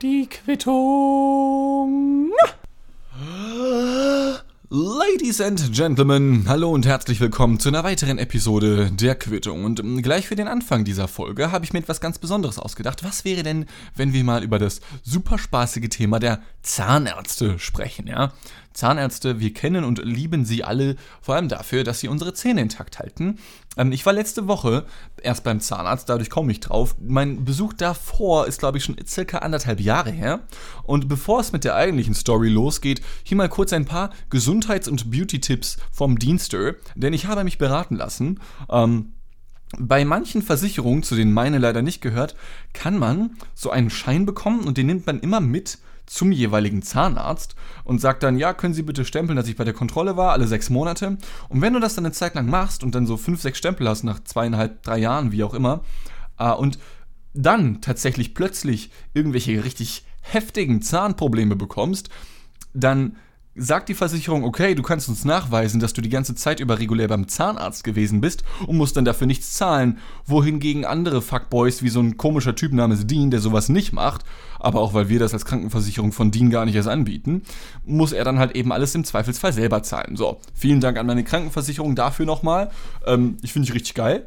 Die Quittung. Ladies and Gentlemen, hallo und herzlich willkommen zu einer weiteren Episode der Quittung. Und ähm, gleich für den Anfang dieser Folge habe ich mir etwas ganz Besonderes ausgedacht. Was wäre denn, wenn wir mal über das super spaßige Thema der Zahnärzte sprechen, ja? Zahnärzte, wir kennen und lieben sie alle, vor allem dafür, dass sie unsere Zähne intakt halten. Ähm, ich war letzte Woche erst beim Zahnarzt, dadurch komme ich drauf. Mein Besuch davor ist, glaube ich, schon circa anderthalb Jahre her. Und bevor es mit der eigentlichen Story losgeht, hier mal kurz ein paar Gesundheits- und Beauty-Tipps vom Dienster, denn ich habe mich beraten lassen. Ähm, bei manchen Versicherungen, zu denen meine leider nicht gehört, kann man so einen Schein bekommen und den nimmt man immer mit zum jeweiligen Zahnarzt und sagt dann, ja, können Sie bitte stempeln, dass ich bei der Kontrolle war, alle sechs Monate. Und wenn du das dann eine Zeit lang machst und dann so fünf, sechs Stempel hast, nach zweieinhalb, drei Jahren, wie auch immer, äh, und dann tatsächlich plötzlich irgendwelche richtig heftigen Zahnprobleme bekommst, dann sagt die Versicherung, okay, du kannst uns nachweisen, dass du die ganze Zeit über regulär beim Zahnarzt gewesen bist und musst dann dafür nichts zahlen, wohingegen andere Fuckboys wie so ein komischer Typ namens Dean, der sowas nicht macht, aber auch weil wir das als Krankenversicherung von Dean gar nicht erst anbieten, muss er dann halt eben alles im Zweifelsfall selber zahlen. So, vielen Dank an meine Krankenversicherung dafür nochmal. Ähm, ich finde ich richtig geil.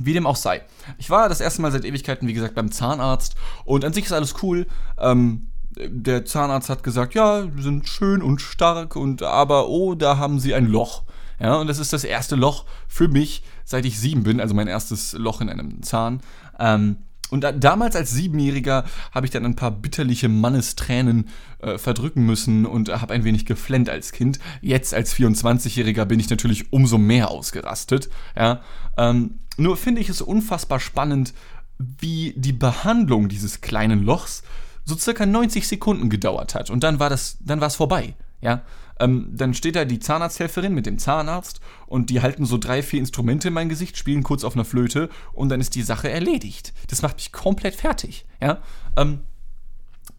Wie dem auch sei. Ich war das erste Mal seit Ewigkeiten, wie gesagt, beim Zahnarzt und an sich ist alles cool. Ähm, der Zahnarzt hat gesagt, ja, sind schön und stark und aber oh, da haben sie ein Loch. Ja, und das ist das erste Loch für mich, seit ich sieben bin, also mein erstes Loch in einem Zahn. Ähm, und da, damals als Siebenjähriger habe ich dann ein paar bitterliche Mannestränen äh, verdrücken müssen und habe ein wenig geflennt als Kind. Jetzt als 24-Jähriger bin ich natürlich umso mehr ausgerastet. Ja, ähm, nur finde ich es unfassbar spannend, wie die Behandlung dieses kleinen Lochs so circa 90 Sekunden gedauert hat. Und dann war das, dann war es vorbei. Ja, ähm, dann steht da die Zahnarzthelferin mit dem Zahnarzt und die halten so drei, vier Instrumente in mein Gesicht, spielen kurz auf einer Flöte und dann ist die Sache erledigt. Das macht mich komplett fertig. Ja, ähm,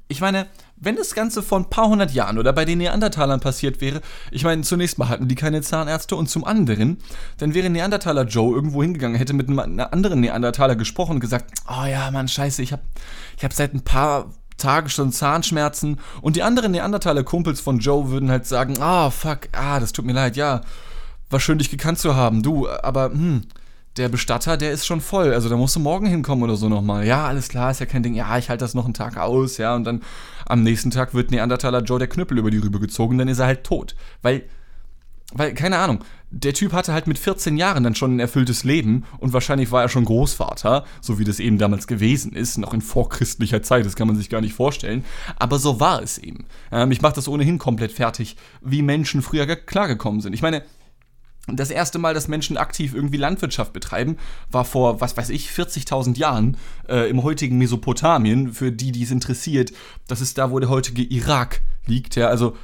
ich meine, wenn das Ganze vor ein paar hundert Jahren oder bei den Neandertalern passiert wäre, ich meine, zunächst mal hatten die keine Zahnärzte und zum anderen, dann wäre Neandertaler Joe irgendwo hingegangen, hätte mit einem anderen Neandertaler gesprochen und gesagt, oh ja, Mann, scheiße, ich habe ich hab seit ein paar Tage schon Zahnschmerzen und die anderen Neandertaler Kumpels von Joe würden halt sagen, ah, fuck, ah, das tut mir leid, ja, war schön dich gekannt zu haben, du, aber, hm, der Bestatter, der ist schon voll, also da musst du morgen hinkommen oder so nochmal. Ja, alles klar, ist ja kein Ding, ja, ich halte das noch einen Tag aus, ja, und dann am nächsten Tag wird Neandertaler Joe der Knüppel über die Rübe gezogen, dann ist er halt tot, weil weil, keine Ahnung, der Typ hatte halt mit 14 Jahren dann schon ein erfülltes Leben und wahrscheinlich war er schon Großvater, so wie das eben damals gewesen ist, noch in vorchristlicher Zeit, das kann man sich gar nicht vorstellen. Aber so war es eben. Ähm, ich mache das ohnehin komplett fertig, wie Menschen früher klargekommen sind. Ich meine, das erste Mal, dass Menschen aktiv irgendwie Landwirtschaft betreiben, war vor, was weiß ich, 40.000 Jahren äh, im heutigen Mesopotamien. Für die, die es interessiert, das ist da, wo der heutige Irak liegt. Ja, also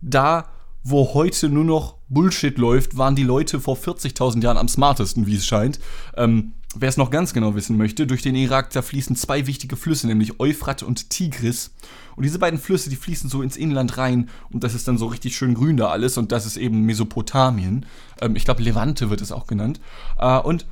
da wo heute nur noch Bullshit läuft, waren die Leute vor 40.000 Jahren am smartesten, wie es scheint. Ähm, Wer es noch ganz genau wissen möchte, durch den Irak, da fließen zwei wichtige Flüsse, nämlich Euphrat und Tigris. Und diese beiden Flüsse, die fließen so ins Inland rein und das ist dann so richtig schön grün da alles und das ist eben Mesopotamien. Ähm, ich glaube, Levante wird es auch genannt. Äh, und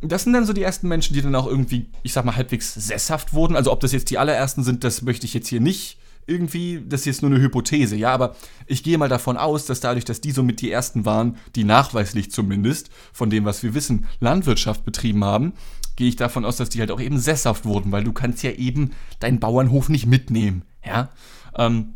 das sind dann so die ersten Menschen, die dann auch irgendwie, ich sag mal, halbwegs sesshaft wurden. Also ob das jetzt die allerersten sind, das möchte ich jetzt hier nicht irgendwie, das ist jetzt nur eine Hypothese, ja, aber ich gehe mal davon aus, dass dadurch, dass die so mit die ersten waren, die nachweislich zumindest, von dem, was wir wissen, Landwirtschaft betrieben haben, gehe ich davon aus, dass die halt auch eben sesshaft wurden, weil du kannst ja eben deinen Bauernhof nicht mitnehmen, ja. Ähm,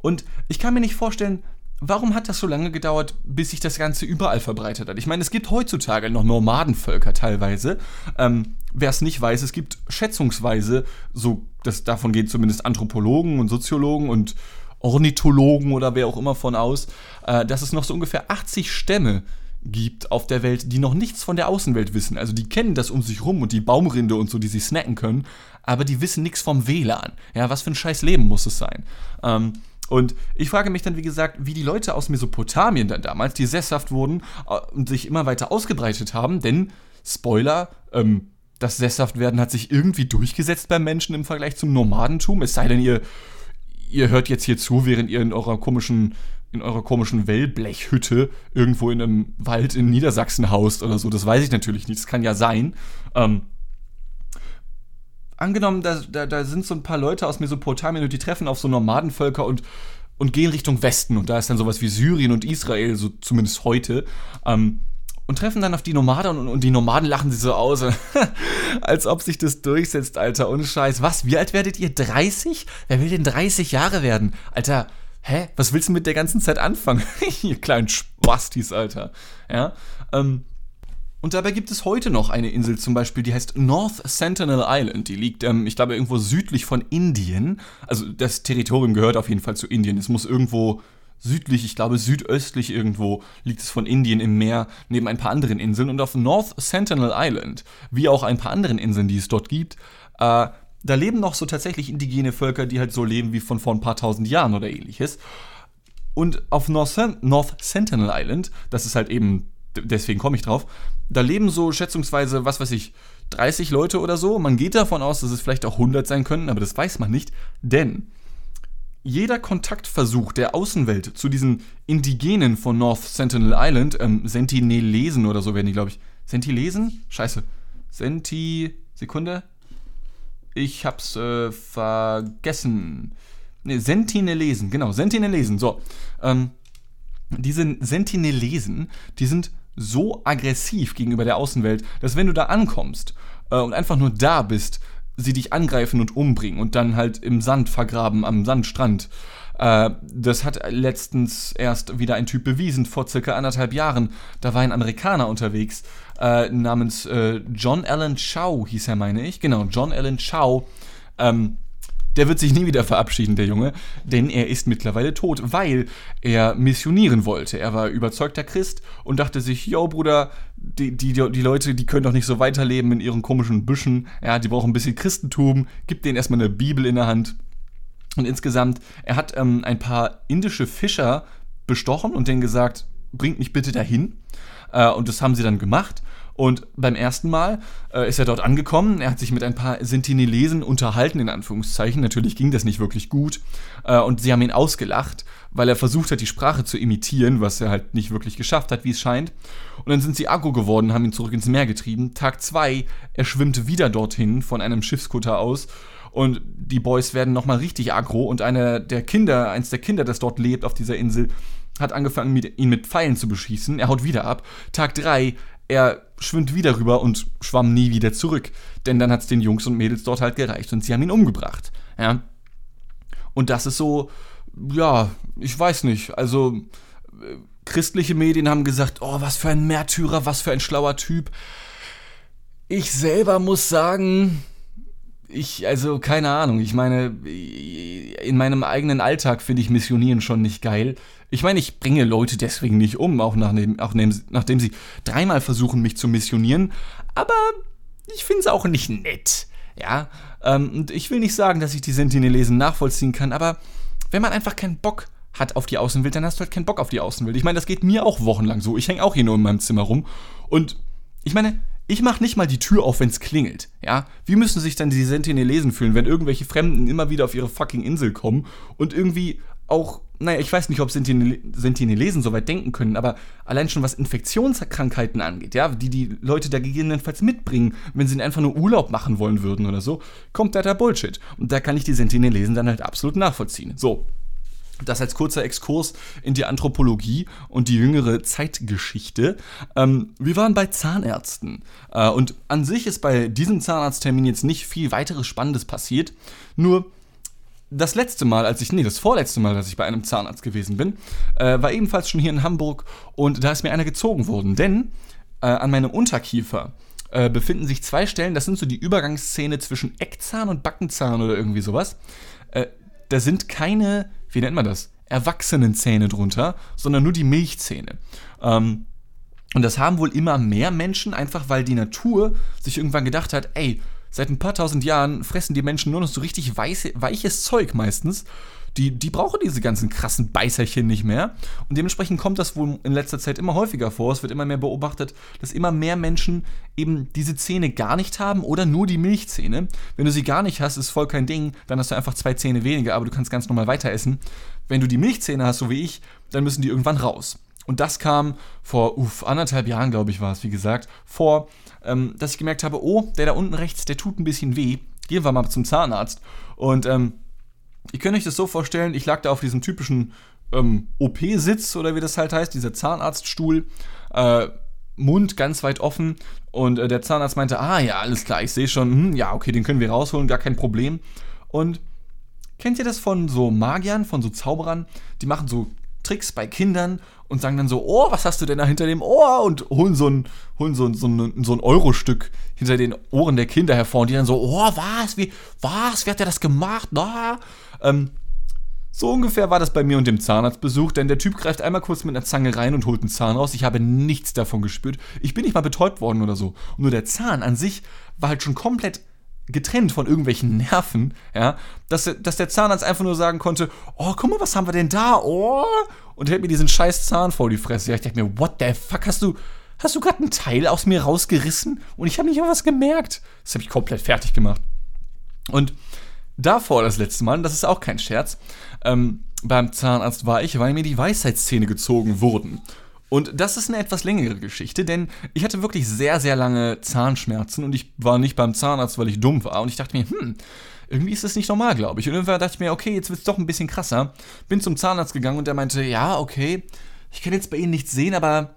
und ich kann mir nicht vorstellen, warum hat das so lange gedauert, bis sich das Ganze überall verbreitet hat? Ich meine, es gibt heutzutage noch Nomadenvölker teilweise. Ähm, Wer es nicht weiß, es gibt schätzungsweise, so, das, davon gehen zumindest Anthropologen und Soziologen und Ornithologen oder wer auch immer von aus, äh, dass es noch so ungefähr 80 Stämme gibt auf der Welt, die noch nichts von der Außenwelt wissen. Also die kennen das um sich rum und die Baumrinde und so, die sie snacken können, aber die wissen nichts vom WLAN. Ja, was für ein scheiß Leben muss es sein? Ähm, und ich frage mich dann, wie gesagt, wie die Leute aus Mesopotamien dann damals, die sesshaft wurden äh, und sich immer weiter ausgebreitet haben, denn, Spoiler, ähm, das Sesshaftwerden hat sich irgendwie durchgesetzt beim Menschen im Vergleich zum Nomadentum. Es sei denn, ihr, ihr hört jetzt hier zu, während ihr in eurer komischen, in eurer komischen Wellblechhütte irgendwo in einem Wald in Niedersachsen haust oder so. Das weiß ich natürlich nicht. Das kann ja sein. Ähm, angenommen, da, da, da sind so ein paar Leute aus Mesopotamien und die treffen auf so Nomadenvölker und, und gehen Richtung Westen. Und da ist dann sowas wie Syrien und Israel, so zumindest heute. Ähm, und treffen dann auf die Nomaden und, und die Nomaden lachen sie so aus, als ob sich das durchsetzt, Alter. Ohne Scheiß. Was? Wie alt werdet ihr? 30? Wer will denn 30 Jahre werden? Alter, hä? Was willst du mit der ganzen Zeit anfangen? ihr kleinen Spastis, Alter. Ja. Ähm, und dabei gibt es heute noch eine Insel zum Beispiel, die heißt North Sentinel Island. Die liegt, ähm, ich glaube, irgendwo südlich von Indien. Also das Territorium gehört auf jeden Fall zu Indien. Es muss irgendwo südlich, ich glaube südöstlich irgendwo, liegt es von Indien im Meer neben ein paar anderen Inseln. Und auf North Sentinel Island, wie auch ein paar anderen Inseln, die es dort gibt, äh, da leben noch so tatsächlich indigene Völker, die halt so leben wie von vor ein paar tausend Jahren oder ähnliches. Und auf North, North Sentinel Island, das ist halt eben, deswegen komme ich drauf, da leben so schätzungsweise, was weiß ich, 30 Leute oder so. Man geht davon aus, dass es vielleicht auch 100 sein können, aber das weiß man nicht, denn jeder Kontaktversuch der Außenwelt zu diesen Indigenen von North Sentinel Island, ähm, Sentinelesen oder so werden die, glaube ich. Sentilesen? Scheiße. Senti. Sekunde. Ich hab's äh, vergessen. Ne, Sentinelesen, genau, Sentinelesen. So. Ähm, diese Sentinelesen, die sind so aggressiv gegenüber der Außenwelt, dass wenn du da ankommst äh, und einfach nur da bist, sie dich angreifen und umbringen und dann halt im Sand vergraben am Sandstrand. Äh, das hat letztens erst wieder ein Typ bewiesen, vor circa anderthalb Jahren. Da war ein Amerikaner unterwegs, äh, namens äh, John Allen Chow hieß er, meine ich. Genau, John Allen Chow. Ähm, der wird sich nie wieder verabschieden, der Junge, denn er ist mittlerweile tot, weil er missionieren wollte. Er war überzeugter Christ und dachte sich, yo Bruder, die, die, die Leute, die können doch nicht so weiterleben in ihren komischen Büschen, ja, die brauchen ein bisschen Christentum, gib denen erstmal eine Bibel in der Hand. Und insgesamt, er hat ähm, ein paar indische Fischer bestochen und denen gesagt, bringt mich bitte dahin. Äh, und das haben sie dann gemacht. Und beim ersten Mal äh, ist er dort angekommen. Er hat sich mit ein paar Sentinelesen unterhalten, in Anführungszeichen. Natürlich ging das nicht wirklich gut. Äh, und sie haben ihn ausgelacht, weil er versucht hat, die Sprache zu imitieren, was er halt nicht wirklich geschafft hat, wie es scheint. Und dann sind sie aggro geworden, haben ihn zurück ins Meer getrieben. Tag zwei, er schwimmt wieder dorthin von einem Schiffskutter aus. Und die Boys werden nochmal richtig aggro. Und einer der Kinder, eins der Kinder, das dort lebt auf dieser Insel, hat angefangen, ihn mit Pfeilen zu beschießen. Er haut wieder ab. Tag drei, er schwimmt wieder rüber und schwamm nie wieder zurück. Denn dann hat es den Jungs und Mädels dort halt gereicht und sie haben ihn umgebracht. Ja. Und das ist so, ja, ich weiß nicht. Also, äh, christliche Medien haben gesagt, oh, was für ein Märtyrer, was für ein schlauer Typ. Ich selber muss sagen, ich, also keine Ahnung, ich meine, in meinem eigenen Alltag finde ich Missionieren schon nicht geil. Ich meine, ich bringe Leute deswegen nicht um, auch, nachdem, auch nachdem sie dreimal versuchen, mich zu missionieren. Aber ich finde es auch nicht nett. Ja, ähm, und ich will nicht sagen, dass ich die Sentinelesen nachvollziehen kann, aber wenn man einfach keinen Bock hat auf die Außenwelt, dann hast du halt keinen Bock auf die Außenwelt. Ich meine, das geht mir auch wochenlang so. Ich hänge auch hier nur in meinem Zimmer rum. Und ich meine, ich mache nicht mal die Tür auf, wenn es klingelt. Ja? Wie müssen sich dann die Sentinelesen fühlen, wenn irgendwelche Fremden immer wieder auf ihre fucking Insel kommen und irgendwie auch, naja, ich weiß nicht, ob Sentinelesen so weit denken können, aber allein schon was Infektionskrankheiten angeht, ja, die die Leute da gegebenenfalls mitbringen, wenn sie einfach nur Urlaub machen wollen würden oder so, kommt da der Bullshit. Und da kann ich die Sentinelesen dann halt absolut nachvollziehen. So, das als kurzer Exkurs in die Anthropologie und die jüngere Zeitgeschichte. Ähm, wir waren bei Zahnärzten. Äh, und an sich ist bei diesem Zahnarzttermin jetzt nicht viel weiteres Spannendes passiert. Nur das letzte Mal, als ich, nee, das vorletzte Mal, als ich bei einem Zahnarzt gewesen bin, äh, war ebenfalls schon hier in Hamburg und da ist mir einer gezogen worden. Denn äh, an meinem Unterkiefer äh, befinden sich zwei Stellen, das sind so die Übergangsszene zwischen Eckzahn und Backenzahn oder irgendwie sowas. Äh, da sind keine wie nennt man das? Erwachsenenzähne drunter, sondern nur die Milchzähne. Ähm, und das haben wohl immer mehr Menschen, einfach weil die Natur sich irgendwann gedacht hat, ey, seit ein paar tausend Jahren fressen die Menschen nur noch so richtig weiße, weiches Zeug meistens die, die brauchen diese ganzen krassen Beißerchen nicht mehr. Und dementsprechend kommt das wohl in letzter Zeit immer häufiger vor. Es wird immer mehr beobachtet, dass immer mehr Menschen eben diese Zähne gar nicht haben oder nur die Milchzähne. Wenn du sie gar nicht hast, ist voll kein Ding. Dann hast du einfach zwei Zähne weniger, aber du kannst ganz normal weiter essen. Wenn du die Milchzähne hast, so wie ich, dann müssen die irgendwann raus. Und das kam vor uff, anderthalb Jahren, glaube ich, war es, wie gesagt, vor, ähm, dass ich gemerkt habe, oh, der da unten rechts, der tut ein bisschen weh. gehen wir mal zum Zahnarzt. Und ähm, ihr könnt euch das so vorstellen, ich lag da auf diesem typischen ähm, OP-Sitz oder wie das halt heißt, dieser Zahnarztstuhl, äh, Mund ganz weit offen und äh, der Zahnarzt meinte, ah ja, alles klar, ich sehe schon, hm, ja, okay, den können wir rausholen, gar kein Problem. Und kennt ihr das von so Magiern, von so Zauberern? Die machen so Tricks bei Kindern und sagen dann so, oh, was hast du denn da hinter dem Ohr? Und holen so ein, holen so ein, so ein, so ein Euro-Stück hinter den Ohren der Kinder hervor und die dann so, oh, was, wie, was, wie hat der das gemacht? Na? Ähm, so ungefähr war das bei mir und dem Zahnarztbesuch, denn der Typ greift einmal kurz mit einer Zange rein und holt einen Zahn raus. Ich habe nichts davon gespürt. Ich bin nicht mal betäubt worden oder so. Nur der Zahn an sich war halt schon komplett getrennt von irgendwelchen Nerven, ja, dass, dass der Zahnarzt einfach nur sagen konnte, oh, guck mal, was haben wir denn da, oh, und hält mir diesen scheiß Zahn vor die Fresse. Ja, ich dachte mir, what the fuck, hast du, hast du gerade einen Teil aus mir rausgerissen? Und ich habe nicht mal was gemerkt. Das habe ich komplett fertig gemacht. Und davor das letzte Mal, das ist auch kein Scherz, ähm, beim Zahnarzt war ich, weil mir die Weisheitszähne gezogen wurden. Und das ist eine etwas längere Geschichte, denn ich hatte wirklich sehr, sehr lange Zahnschmerzen und ich war nicht beim Zahnarzt, weil ich dumm war. Und ich dachte mir, hm, irgendwie ist das nicht normal, glaube ich. Und irgendwann dachte ich mir, okay, jetzt wird es doch ein bisschen krasser. Bin zum Zahnarzt gegangen und der meinte, ja, okay, ich kann jetzt bei Ihnen nichts sehen, aber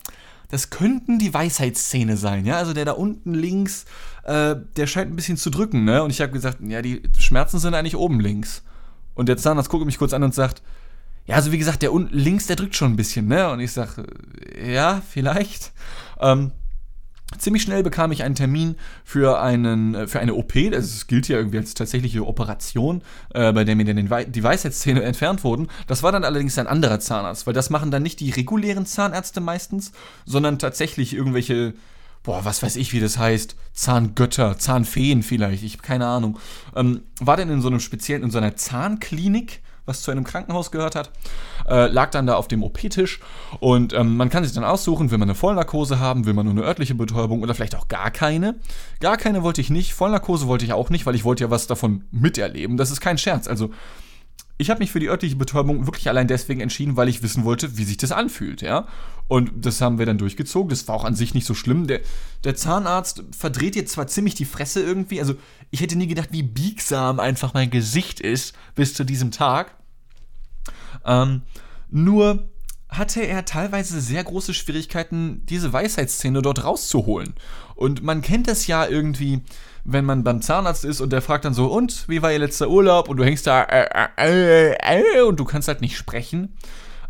das könnten die Weisheitszähne sein, ja. Also der da unten links, äh, der scheint ein bisschen zu drücken, ne? Und ich habe gesagt, ja, die Schmerzen sind eigentlich oben links. Und der Zahnarzt guckt mich kurz an und sagt, ja, also wie gesagt, der unten links, der drückt schon ein bisschen, ne? Und ich sage, ja, vielleicht. Ähm, Ziemlich schnell bekam ich einen Termin für, einen, äh, für eine OP, das gilt ja irgendwie als tatsächliche Operation, äh, bei der mir dann die Weisheitszähne entfernt wurden. Das war dann allerdings ein anderer Zahnarzt, weil das machen dann nicht die regulären Zahnärzte meistens, sondern tatsächlich irgendwelche boah, was weiß ich, wie das heißt, Zahngötter, Zahnfeen vielleicht, ich habe keine Ahnung, ähm, war dann in so einem speziellen, in so einer Zahnklinik, was zu einem Krankenhaus gehört hat, äh, lag dann da auf dem OP-Tisch und ähm, man kann sich dann aussuchen, will man eine Vollnarkose haben, will man nur eine örtliche Betäubung oder vielleicht auch gar keine. Gar keine wollte ich nicht, Vollnarkose wollte ich auch nicht, weil ich wollte ja was davon miterleben. Das ist kein Scherz, also ich habe mich für die örtliche Betäubung wirklich allein deswegen entschieden, weil ich wissen wollte, wie sich das anfühlt, ja. Und das haben wir dann durchgezogen. Das war auch an sich nicht so schlimm. Der, der Zahnarzt verdreht jetzt zwar ziemlich die Fresse irgendwie. Also ich hätte nie gedacht, wie biegsam einfach mein Gesicht ist bis zu diesem Tag. Ähm, nur hatte er teilweise sehr große Schwierigkeiten, diese Weisheitsszene dort rauszuholen. Und man kennt das ja irgendwie, wenn man beim Zahnarzt ist und der fragt dann so, und wie war ihr letzter Urlaub? Und du hängst da äh, äh, äh, und du kannst halt nicht sprechen.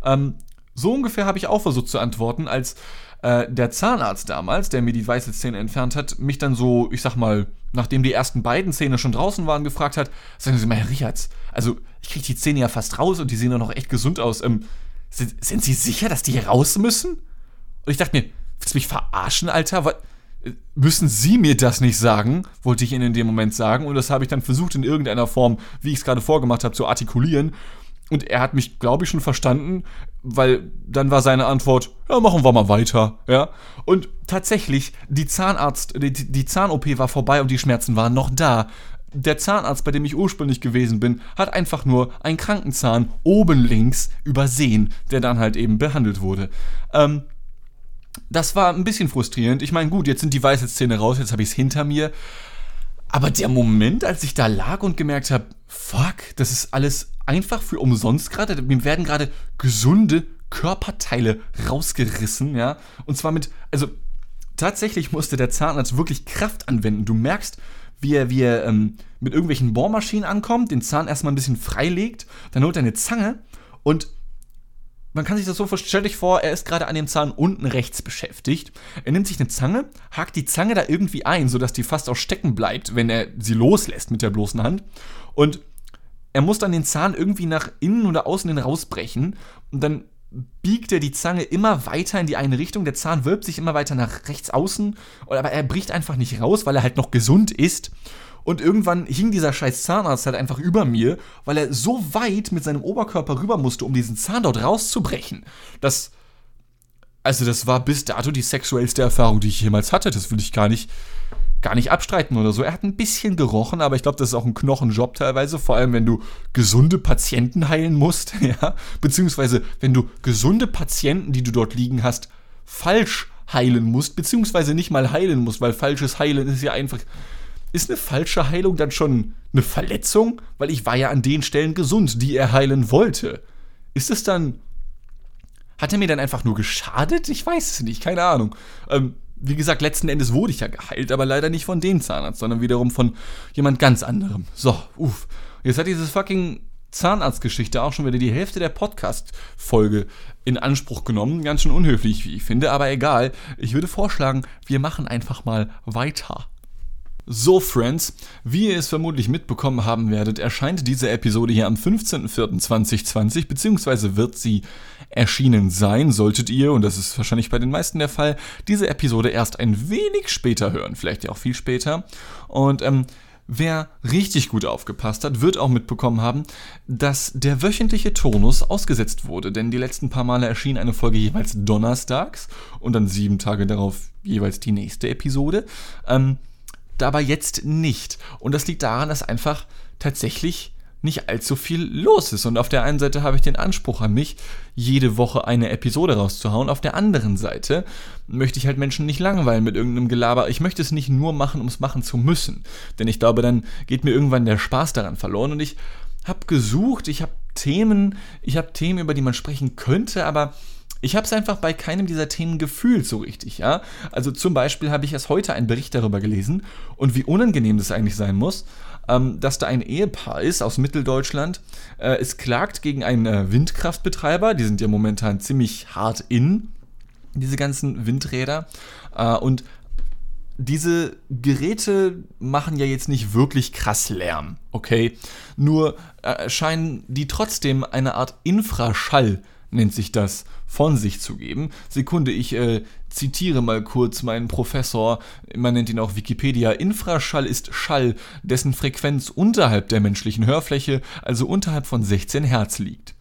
Ähm, so ungefähr habe ich auch versucht zu antworten, als äh, der Zahnarzt damals, der mir die weiße Zähne entfernt hat, mich dann so, ich sag mal, nachdem die ersten beiden Zähne schon draußen waren, gefragt hat, sagen Sie mal, Herr Richards, also ich kriege die Zähne ja fast raus und die sehen doch noch echt gesund aus. Ähm, sind, sind, Sie sicher, dass die hier raus müssen? Und ich dachte mir, willst du mich verarschen, Alter? Müssen Sie mir das nicht sagen, wollte ich Ihnen in dem Moment sagen. Und das habe ich dann versucht in irgendeiner Form, wie ich es gerade vorgemacht habe, zu artikulieren. Und er hat mich, glaube ich, schon verstanden, weil dann war seine Antwort, ja, machen wir mal weiter, ja. Und tatsächlich, die Zahnarzt, die, die Zahn-OP war vorbei und die Schmerzen waren noch da. Der Zahnarzt, bei dem ich ursprünglich gewesen bin, hat einfach nur einen Krankenzahn oben links übersehen, der dann halt eben behandelt wurde. Ähm, das war ein bisschen frustrierend. Ich meine, gut, jetzt sind die Weisheitszähne raus, jetzt habe ich es hinter mir. Aber der Moment, als ich da lag und gemerkt habe, fuck, das ist alles einfach für umsonst gerade. Mir werden gerade gesunde Körperteile rausgerissen, ja. Und zwar mit, also tatsächlich musste der Zahnarzt wirklich Kraft anwenden. Du merkst, wie er, wie er ähm, mit irgendwelchen Bohrmaschinen ankommt, den Zahn erstmal ein bisschen freilegt, dann holt er eine Zange und man kann sich das so vorstellen, vor, er ist gerade an dem Zahn unten rechts beschäftigt. Er nimmt sich eine Zange, hakt die Zange da irgendwie ein, sodass die fast auch stecken bleibt, wenn er sie loslässt mit der bloßen Hand. Und er muss dann den Zahn irgendwie nach innen oder außen hin rausbrechen. Und dann biegt er die Zange immer weiter in die eine Richtung. Der Zahn wölbt sich immer weiter nach rechts außen. Aber er bricht einfach nicht raus, weil er halt noch gesund ist. Und irgendwann hing dieser scheiß Zahnarzt halt einfach über mir, weil er so weit mit seinem Oberkörper rüber musste, um diesen Zahn dort rauszubrechen. Das. Also, das war bis dato die sexuellste Erfahrung, die ich jemals hatte. Das will ich gar nicht, gar nicht abstreiten oder so. Er hat ein bisschen gerochen, aber ich glaube, das ist auch ein Knochenjob teilweise, vor allem wenn du gesunde Patienten heilen musst, ja. Beziehungsweise, wenn du gesunde Patienten, die du dort liegen hast, falsch heilen musst, beziehungsweise nicht mal heilen musst, weil falsches Heilen ist ja einfach ist eine falsche Heilung dann schon eine Verletzung? Weil ich war ja an den Stellen gesund, die er heilen wollte. Ist es dann. Hat er mir dann einfach nur geschadet? Ich weiß es nicht, keine Ahnung. Ähm, wie gesagt, letzten Endes wurde ich ja geheilt, aber leider nicht von dem Zahnarzt, sondern wiederum von jemand ganz anderem. So, uff. Jetzt hat dieses fucking Zahnarztgeschichte auch schon wieder die Hälfte der Podcast-Folge in Anspruch genommen. Ganz schön unhöflich, wie ich finde, aber egal. Ich würde vorschlagen, wir machen einfach mal weiter. So, Friends, wie ihr es vermutlich mitbekommen haben werdet, erscheint diese Episode hier am 15.04.2020, beziehungsweise wird sie erschienen sein, solltet ihr, und das ist wahrscheinlich bei den meisten der Fall, diese Episode erst ein wenig später hören, vielleicht ja auch viel später. Und ähm, Wer richtig gut aufgepasst hat, wird auch mitbekommen haben, dass der wöchentliche Turnus ausgesetzt wurde, denn die letzten paar Male erschien eine Folge jeweils donnerstags und dann sieben Tage darauf jeweils die nächste Episode. Ähm, dabei jetzt nicht. Und das liegt daran, dass einfach tatsächlich nicht allzu viel los ist. Und auf der einen Seite habe ich den Anspruch an mich, jede Woche eine Episode rauszuhauen. Auf der anderen Seite möchte ich halt Menschen nicht langweilen mit irgendeinem Gelaber. Ich möchte es nicht nur machen, um es machen zu müssen. Denn ich glaube, dann geht mir irgendwann der Spaß daran verloren. Und ich habe gesucht, ich habe Themen, ich habe Themen, über die man sprechen könnte, aber ich habe es einfach bei keinem dieser Themen gefühlt so richtig, ja. Also zum Beispiel habe ich erst heute einen Bericht darüber gelesen und wie unangenehm das eigentlich sein muss, ähm, dass da ein Ehepaar ist aus Mitteldeutschland. Äh, es klagt gegen einen äh, Windkraftbetreiber, die sind ja momentan ziemlich hart in, diese ganzen Windräder. Äh, und diese Geräte machen ja jetzt nicht wirklich krass Lärm, okay? Nur äh, scheinen die trotzdem eine Art Infraschall nennt sich das, von sich zu geben. Sekunde, ich äh, zitiere mal kurz meinen Professor, man nennt ihn auch Wikipedia. Infraschall ist Schall, dessen Frequenz unterhalb der menschlichen Hörfläche, also unterhalb von 16 Hertz liegt.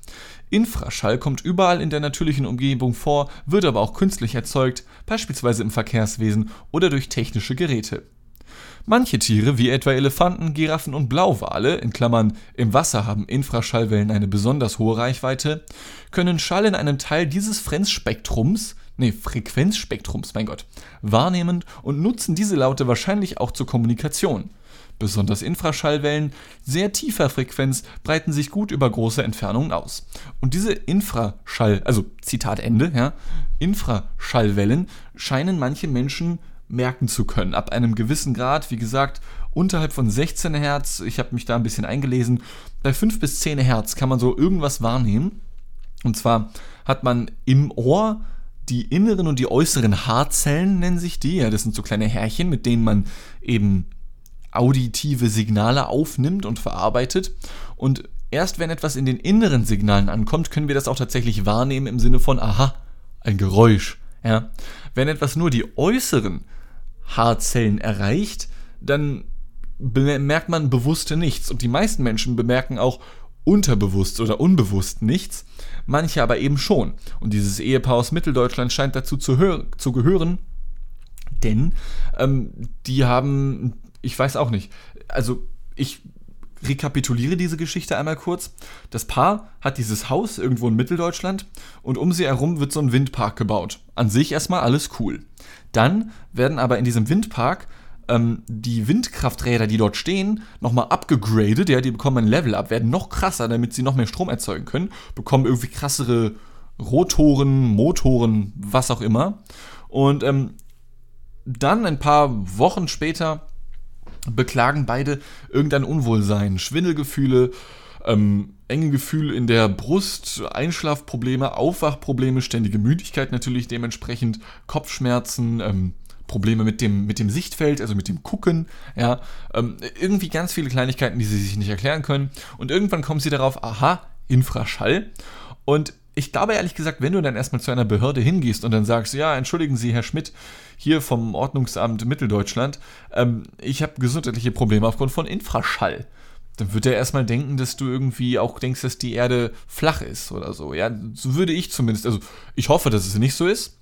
Infraschall kommt überall in der natürlichen Umgebung vor, wird aber auch künstlich erzeugt, beispielsweise im Verkehrswesen oder durch technische Geräte. Manche Tiere, wie etwa Elefanten, Giraffen und Blauwale in Klammern (im Wasser haben Infraschallwellen eine besonders hohe Reichweite), können Schall in einem Teil dieses Frequenzspektrums nee, Frequenzspektrums, mein Gott, wahrnehmen und nutzen diese Laute wahrscheinlich auch zur Kommunikation. Besonders Infraschallwellen sehr tiefer Frequenz breiten sich gut über große Entfernungen aus. Und diese Infraschall, also Zitat Ende, ja, Infraschallwellen scheinen manche Menschen merken zu können. Ab einem gewissen Grad, wie gesagt, unterhalb von 16 Hertz, ich habe mich da ein bisschen eingelesen, bei 5 bis 10 Hertz kann man so irgendwas wahrnehmen. Und zwar hat man im Ohr die inneren und die äußeren Haarzellen, nennen sich die. Ja, das sind so kleine Härchen, mit denen man eben auditive Signale aufnimmt und verarbeitet. Und erst wenn etwas in den inneren Signalen ankommt, können wir das auch tatsächlich wahrnehmen im Sinne von, aha, ein Geräusch. Ja. Wenn etwas nur die äußeren Haarzellen erreicht, dann bemerkt man bewusst nichts. Und die meisten Menschen bemerken auch unterbewusst oder unbewusst nichts, manche aber eben schon. Und dieses Ehepaar aus Mitteldeutschland scheint dazu zu, zu gehören, denn ähm, die haben, ich weiß auch nicht, also ich rekapituliere diese Geschichte einmal kurz. Das Paar hat dieses Haus irgendwo in Mitteldeutschland und um sie herum wird so ein Windpark gebaut. An sich erstmal alles cool. Dann werden aber in diesem Windpark ähm, die Windkrafträder, die dort stehen, nochmal abgegradet, ja, die bekommen ein Level up, werden noch krasser, damit sie noch mehr Strom erzeugen können, bekommen irgendwie krassere Rotoren, Motoren, was auch immer. Und ähm, dann ein paar Wochen später beklagen beide irgendein Unwohlsein, Schwindelgefühle, ähm, enge Gefühle in der Brust, Einschlafprobleme, Aufwachprobleme, ständige Müdigkeit natürlich dementsprechend, Kopfschmerzen, ähm, Probleme mit dem, mit dem Sichtfeld, also mit dem Gucken, ja, ähm, irgendwie ganz viele Kleinigkeiten, die sie sich nicht erklären können. Und irgendwann kommen sie darauf, aha, Infraschall. Und ich glaube ehrlich gesagt, wenn du dann erstmal zu einer Behörde hingehst und dann sagst, ja, entschuldigen Sie, Herr Schmidt, hier vom Ordnungsamt Mitteldeutschland, ähm, ich habe gesundheitliche Probleme aufgrund von Infraschall. Dann wird er erstmal denken, dass du irgendwie auch denkst, dass die Erde flach ist oder so. Ja, so würde ich zumindest, also ich hoffe, dass es nicht so ist.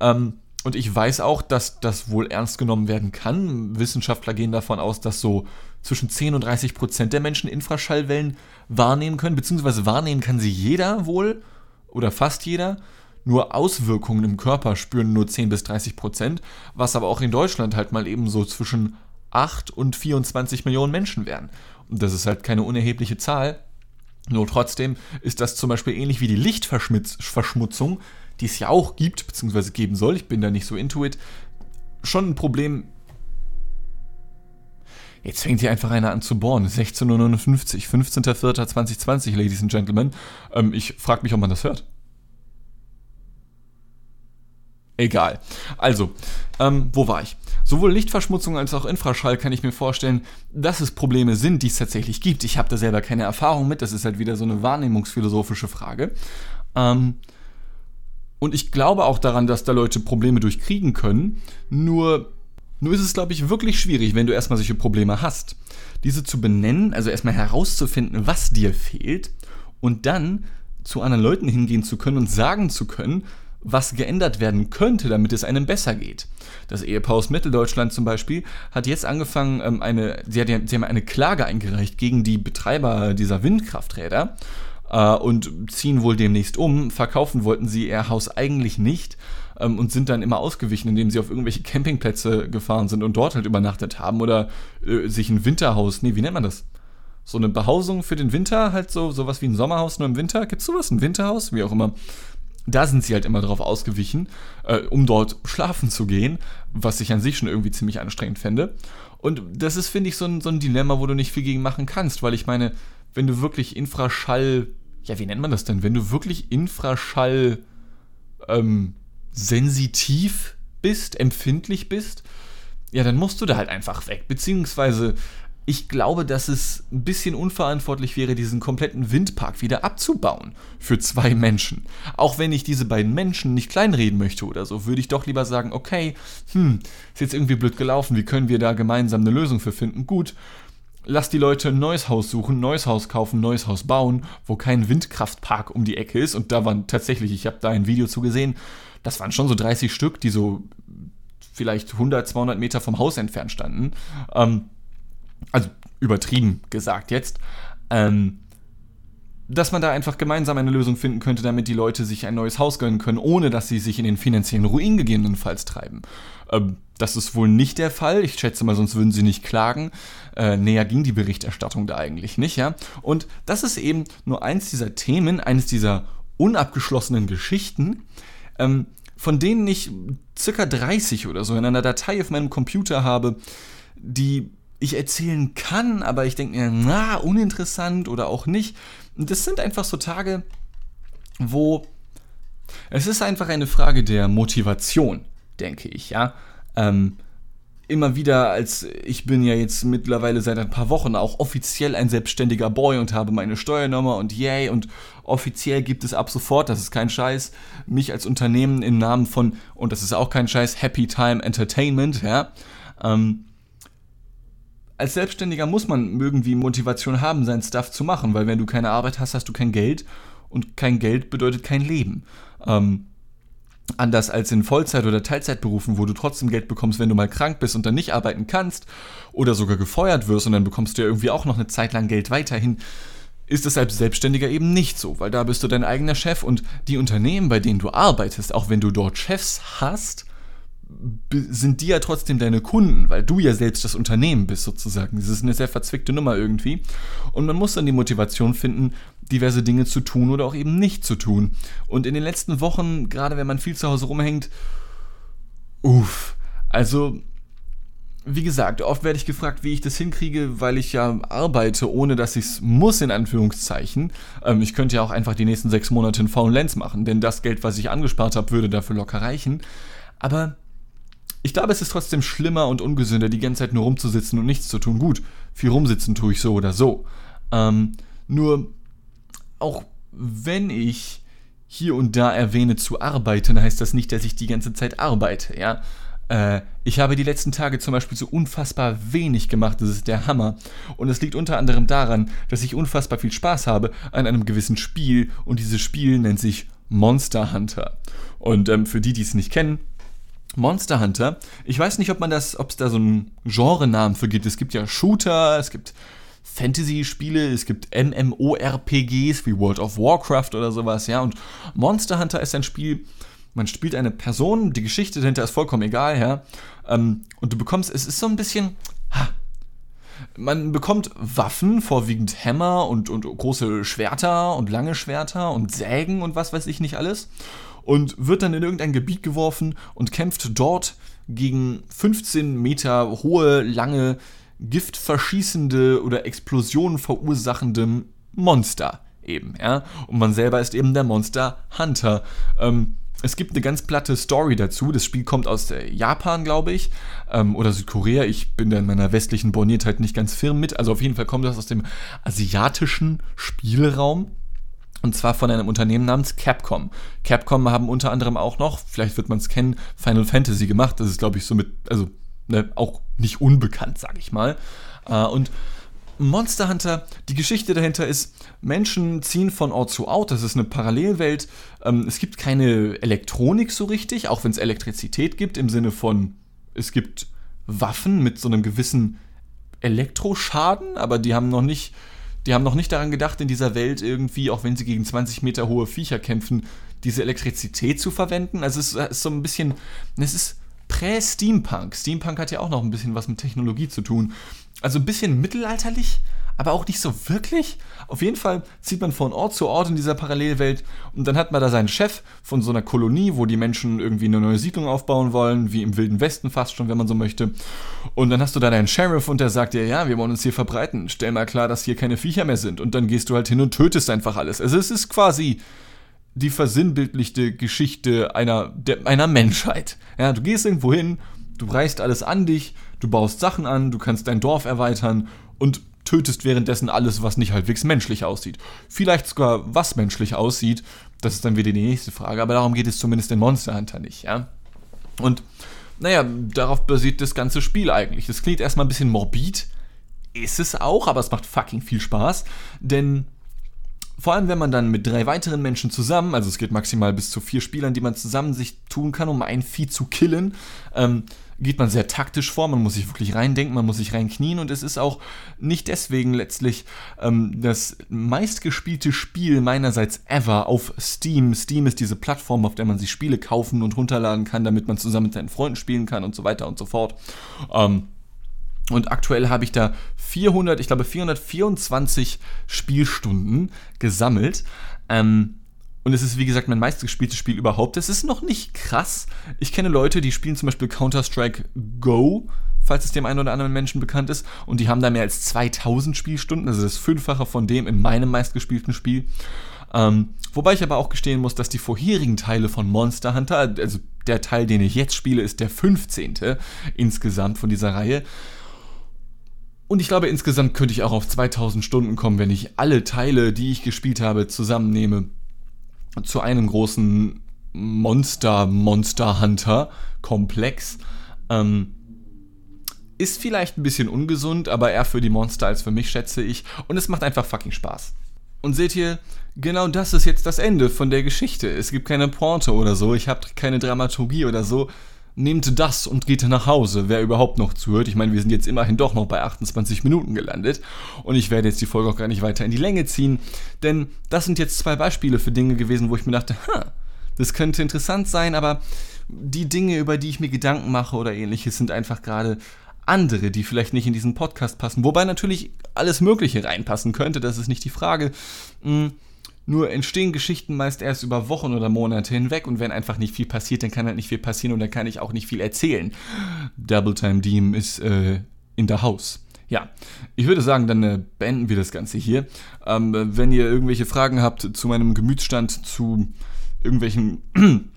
Ähm, und ich weiß auch, dass das wohl ernst genommen werden kann. Wissenschaftler gehen davon aus, dass so zwischen 10 und 30 Prozent der Menschen Infraschallwellen wahrnehmen können, beziehungsweise wahrnehmen kann sie jeder wohl oder fast jeder. Nur Auswirkungen im Körper spüren nur 10 bis 30 Prozent, was aber auch in Deutschland halt mal eben so zwischen 8 und 24 Millionen Menschen wären. Und das ist halt keine unerhebliche Zahl. Nur trotzdem ist das zum Beispiel ähnlich wie die Lichtverschmutzung, die es ja auch gibt, beziehungsweise geben soll, ich bin da nicht so into it, schon ein Problem. Jetzt fängt hier einfach einer an zu bohren. 16.59 Uhr, 15.04.2020, Ladies and Gentlemen. Ähm, ich frage mich, ob man das hört. Egal. Also, ähm, wo war ich? Sowohl Lichtverschmutzung als auch Infraschall kann ich mir vorstellen, dass es Probleme sind, die es tatsächlich gibt. Ich habe da selber keine Erfahrung mit, das ist halt wieder so eine wahrnehmungsphilosophische Frage. Ähm, und ich glaube auch daran, dass da Leute Probleme durchkriegen können. Nur, nur ist es, glaube ich, wirklich schwierig, wenn du erstmal solche Probleme hast. Diese zu benennen, also erstmal herauszufinden, was dir fehlt und dann zu anderen Leuten hingehen zu können und sagen zu können, was geändert werden könnte, damit es einem besser geht. Das Ehepaar aus Mitteldeutschland zum Beispiel hat jetzt angefangen, ähm, eine, sie, hat, sie haben eine Klage eingereicht gegen die Betreiber dieser Windkrafträder äh, und ziehen wohl demnächst um. Verkaufen wollten sie ihr Haus eigentlich nicht ähm, und sind dann immer ausgewichen, indem sie auf irgendwelche Campingplätze gefahren sind und dort halt übernachtet haben oder äh, sich ein Winterhaus, nee, wie nennt man das? So eine Behausung für den Winter, halt so sowas wie ein Sommerhaus nur im Winter. Gibt's sowas? Ein Winterhaus? Wie auch immer. Da sind sie halt immer drauf ausgewichen, äh, um dort schlafen zu gehen, was ich an sich schon irgendwie ziemlich anstrengend fände. Und das ist, finde ich, so ein, so ein Dilemma, wo du nicht viel gegen machen kannst, weil ich meine, wenn du wirklich Infraschall ja, wie nennt man das denn? Wenn du wirklich Infraschall ähm, sensitiv bist, empfindlich bist, ja, dann musst du da halt einfach weg. Beziehungsweise, ich glaube, dass es ein bisschen unverantwortlich wäre, diesen kompletten Windpark wieder abzubauen für zwei Menschen. Auch wenn ich diese beiden Menschen nicht kleinreden möchte oder so, würde ich doch lieber sagen, okay, hm, ist jetzt irgendwie blöd gelaufen, wie können wir da gemeinsam eine Lösung für finden? Gut, lass die Leute ein neues Haus suchen, neues Haus kaufen, neues Haus bauen, wo kein Windkraftpark um die Ecke ist. Und da waren tatsächlich, ich habe da ein Video zu gesehen, das waren schon so 30 Stück, die so vielleicht 100, 200 Meter vom Haus entfernt standen. Ähm, also übertrieben gesagt jetzt. Ähm, dass man da einfach gemeinsam eine Lösung finden könnte, damit die Leute sich ein neues Haus gönnen können, ohne dass sie sich in den finanziellen Ruin gegebenenfalls treiben. Ähm, das ist wohl nicht der Fall. Ich schätze mal, sonst würden sie nicht klagen. Äh, näher ging die Berichterstattung da eigentlich nicht, ja. Und das ist eben nur eins dieser Themen, eines dieser unabgeschlossenen Geschichten, ähm, von denen ich circa 30 oder so in einer Datei auf meinem Computer habe, die ich erzählen kann, aber ich denke mir, na, uninteressant oder auch nicht. Und das sind einfach so Tage, wo es ist einfach eine Frage der Motivation, denke ich, ja. Ähm, immer wieder, als ich bin ja jetzt mittlerweile seit ein paar Wochen auch offiziell ein selbstständiger Boy und habe meine Steuernummer und yay. Und offiziell gibt es ab sofort, das ist kein Scheiß, mich als Unternehmen im Namen von, und das ist auch kein Scheiß, Happy Time Entertainment, ja, ähm, als Selbstständiger muss man irgendwie Motivation haben, sein Stuff zu machen, weil wenn du keine Arbeit hast, hast du kein Geld. Und kein Geld bedeutet kein Leben. Ähm, anders als in Vollzeit- oder Teilzeitberufen, wo du trotzdem Geld bekommst, wenn du mal krank bist und dann nicht arbeiten kannst oder sogar gefeuert wirst und dann bekommst du ja irgendwie auch noch eine Zeit lang Geld weiterhin, ist es als Selbstständiger eben nicht so, weil da bist du dein eigener Chef und die Unternehmen, bei denen du arbeitest, auch wenn du dort Chefs hast, sind die ja trotzdem deine Kunden, weil du ja selbst das Unternehmen bist sozusagen. Das ist eine sehr verzwickte Nummer irgendwie. Und man muss dann die Motivation finden, diverse Dinge zu tun oder auch eben nicht zu tun. Und in den letzten Wochen, gerade wenn man viel zu Hause rumhängt, uff, also wie gesagt, oft werde ich gefragt, wie ich das hinkriege, weil ich ja arbeite, ohne dass ich es muss, in Anführungszeichen. Ähm, ich könnte ja auch einfach die nächsten sechs Monate einen faulen Lens machen, denn das Geld, was ich angespart habe, würde dafür locker reichen. Aber ich glaube, es ist trotzdem schlimmer und ungesünder, die ganze Zeit nur rumzusitzen und nichts zu tun. Gut, viel rumsitzen tue ich so oder so. Ähm, nur, auch wenn ich hier und da erwähne zu arbeiten, heißt das nicht, dass ich die ganze Zeit arbeite, ja. Äh, ich habe die letzten Tage zum Beispiel so unfassbar wenig gemacht, das ist der Hammer. Und es liegt unter anderem daran, dass ich unfassbar viel Spaß habe an einem gewissen Spiel und dieses Spiel nennt sich Monster Hunter. Und ähm, für die, die es nicht kennen, Monster Hunter. Ich weiß nicht, ob man das, ob es da so einen Genrenamen für gibt. Es gibt ja Shooter, es gibt Fantasy-Spiele, es gibt MMORPGs wie World of Warcraft oder sowas, ja. Und Monster Hunter ist ein Spiel, man spielt eine Person, die Geschichte dahinter ist vollkommen egal, ja. Ähm, und du bekommst, es ist so ein bisschen, Ha. Man bekommt Waffen, vorwiegend Hämmer und, und große Schwerter und lange Schwerter und Sägen und was weiß ich nicht alles. Und wird dann in irgendein Gebiet geworfen und kämpft dort gegen 15 Meter hohe, lange, giftverschießende oder Explosionen verursachende Monster eben, ja. Und man selber ist eben der Monster Hunter. Ähm, es gibt eine ganz platte Story dazu. Das Spiel kommt aus Japan, glaube ich, ähm, oder Südkorea. Ich bin da in meiner westlichen Borniertheit nicht ganz firm mit. Also auf jeden Fall kommt das aus dem asiatischen Spielraum. Und zwar von einem Unternehmen namens Capcom. Capcom haben unter anderem auch noch, vielleicht wird man es kennen, Final Fantasy gemacht. Das ist, glaube ich, somit, also ne, auch nicht unbekannt, sage ich mal. Äh, und Monster Hunter, die Geschichte dahinter ist, Menschen ziehen von Ort zu Ort, das ist eine Parallelwelt. Ähm, es gibt keine Elektronik so richtig, auch wenn es Elektrizität gibt, im Sinne von, es gibt Waffen mit so einem gewissen Elektroschaden, aber die haben noch nicht, die haben noch nicht daran gedacht, in dieser Welt irgendwie, auch wenn sie gegen 20 Meter hohe Viecher kämpfen, diese Elektrizität zu verwenden. Also es ist so ein bisschen, es ist Prä-Steampunk. Steampunk hat ja auch noch ein bisschen was mit Technologie zu tun. Also ein bisschen mittelalterlich, aber auch nicht so wirklich. Auf jeden Fall zieht man von Ort zu Ort in dieser Parallelwelt und dann hat man da seinen Chef von so einer Kolonie, wo die Menschen irgendwie eine neue Siedlung aufbauen wollen, wie im Wilden Westen fast schon, wenn man so möchte. Und dann hast du da deinen Sheriff und der sagt dir, ja, wir wollen uns hier verbreiten, stell mal klar, dass hier keine Viecher mehr sind. Und dann gehst du halt hin und tötest einfach alles. Also es ist quasi die versinnbildlichte Geschichte einer, der, einer Menschheit. Ja, du gehst irgendwo hin, du reißt alles an dich, du baust Sachen an, du kannst dein Dorf erweitern und tötest währenddessen alles, was nicht halbwegs menschlich aussieht. Vielleicht sogar, was menschlich aussieht, das ist dann wieder die nächste Frage, aber darum geht es zumindest in Monster Hunter nicht, ja. Und naja, darauf basiert das ganze Spiel eigentlich. Das klingt erstmal ein bisschen morbid, ist es auch, aber es macht fucking viel Spaß, denn vor allem, wenn man dann mit drei weiteren Menschen zusammen, also es geht maximal bis zu vier Spielern, die man zusammen sich tun kann, um ein Vieh zu killen, ähm, geht man sehr taktisch vor, man muss sich wirklich reindenken, man muss sich reinknien und es ist auch nicht deswegen letztlich ähm, das meistgespielte Spiel meinerseits ever auf Steam. Steam ist diese Plattform, auf der man sich Spiele kaufen und runterladen kann, damit man zusammen mit seinen Freunden spielen kann und so weiter und so fort. Ähm, und aktuell habe ich da 400, ich glaube 424 Spielstunden gesammelt. Ähm, und es ist, wie gesagt, mein meistgespieltes Spiel überhaupt. Es ist noch nicht krass. Ich kenne Leute, die spielen zum Beispiel Counter-Strike Go, falls es dem einen oder anderen Menschen bekannt ist. Und die haben da mehr als 2000 Spielstunden. Also das Fünffache von dem in meinem meistgespielten Spiel. Ähm, wobei ich aber auch gestehen muss, dass die vorherigen Teile von Monster Hunter, also der Teil, den ich jetzt spiele, ist der 15. insgesamt von dieser Reihe. Und ich glaube, insgesamt könnte ich auch auf 2000 Stunden kommen, wenn ich alle Teile, die ich gespielt habe, zusammennehme zu einem großen Monster, Monster Hunter Komplex. Ähm, ist vielleicht ein bisschen ungesund, aber eher für die Monster als für mich, schätze ich. Und es macht einfach fucking Spaß. Und seht ihr, genau das ist jetzt das Ende von der Geschichte. Es gibt keine Pointe oder so, ich habe keine Dramaturgie oder so nehmt das und geht nach Hause, wer überhaupt noch zuhört. Ich meine, wir sind jetzt immerhin doch noch bei 28 Minuten gelandet und ich werde jetzt die Folge auch gar nicht weiter in die Länge ziehen, denn das sind jetzt zwei Beispiele für Dinge gewesen, wo ich mir dachte, ha, das könnte interessant sein, aber die Dinge, über die ich mir Gedanken mache oder ähnliches, sind einfach gerade andere, die vielleicht nicht in diesen Podcast passen. Wobei natürlich alles Mögliche reinpassen könnte, das ist nicht die Frage. Hm nur entstehen Geschichten meist erst über Wochen oder Monate hinweg und wenn einfach nicht viel passiert, dann kann halt nicht viel passieren und dann kann ich auch nicht viel erzählen. Double Time Team ist äh, in der Haus. Ja, ich würde sagen, dann äh, beenden wir das Ganze hier. Ähm, wenn ihr irgendwelche Fragen habt zu meinem Gemütsstand, zu irgendwelchen...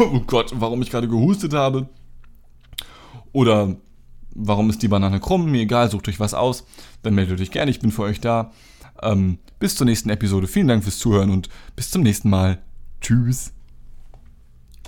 oh Gott, warum ich gerade gehustet habe. Oder warum ist die Banane krumm? Mir egal, sucht euch was aus. Dann meldet euch gerne, ich bin für euch da. Ähm, bis zur nächsten Episode. Vielen Dank fürs Zuhören und bis zum nächsten Mal. Tschüss.